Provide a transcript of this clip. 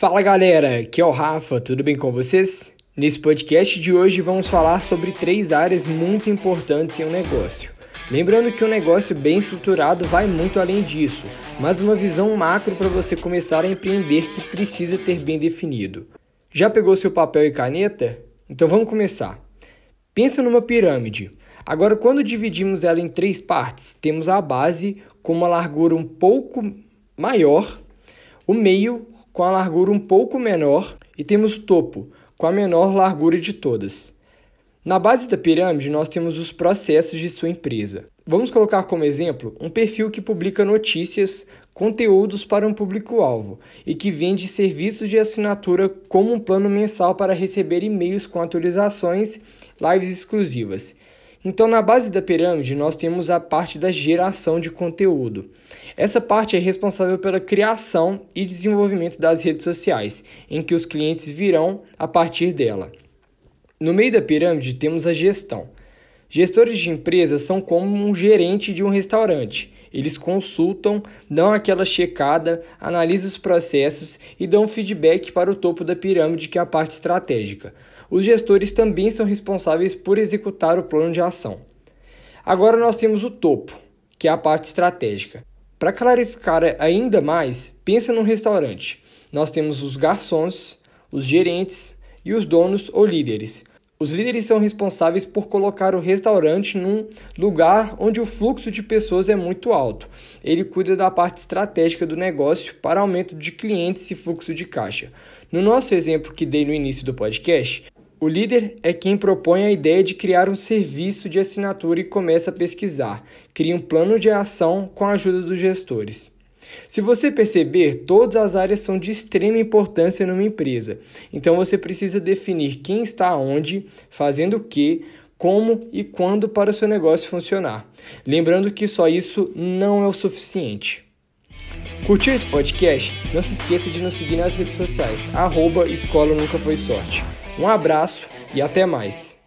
Fala galera, aqui é o Rafa, tudo bem com vocês? Nesse podcast de hoje vamos falar sobre três áreas muito importantes em um negócio. Lembrando que um negócio bem estruturado vai muito além disso, mas uma visão macro para você começar a empreender que precisa ter bem definido. Já pegou seu papel e caneta? Então vamos começar. Pensa numa pirâmide. Agora, quando dividimos ela em três partes, temos a base com uma largura um pouco maior, o meio com a largura um pouco menor, e temos o topo, com a menor largura de todas. Na base da pirâmide, nós temos os processos de sua empresa. Vamos colocar como exemplo um perfil que publica notícias, conteúdos para um público-alvo e que vende serviços de assinatura como um plano mensal para receber e-mails com atualizações, lives exclusivas. Então, na base da pirâmide, nós temos a parte da geração de conteúdo. Essa parte é responsável pela criação e desenvolvimento das redes sociais, em que os clientes virão a partir dela. No meio da pirâmide, temos a gestão. Gestores de empresas são como um gerente de um restaurante. Eles consultam, dão aquela checada, analisam os processos e dão feedback para o topo da pirâmide, que é a parte estratégica. Os gestores também são responsáveis por executar o plano de ação. Agora nós temos o topo, que é a parte estratégica. Para clarificar ainda mais, pensa num restaurante. Nós temos os garçons, os gerentes e os donos ou líderes. Os líderes são responsáveis por colocar o restaurante num lugar onde o fluxo de pessoas é muito alto. Ele cuida da parte estratégica do negócio para aumento de clientes e fluxo de caixa. No nosso exemplo que dei no início do podcast, o líder é quem propõe a ideia de criar um serviço de assinatura e começa a pesquisar, cria um plano de ação com a ajuda dos gestores. Se você perceber, todas as áreas são de extrema importância numa empresa. Então você precisa definir quem está onde, fazendo o que, como e quando para o seu negócio funcionar. Lembrando que só isso não é o suficiente. Curtiu esse podcast? Não se esqueça de nos seguir nas redes sociais, arroba Escola Nunca Foi Sorte. Um abraço e até mais!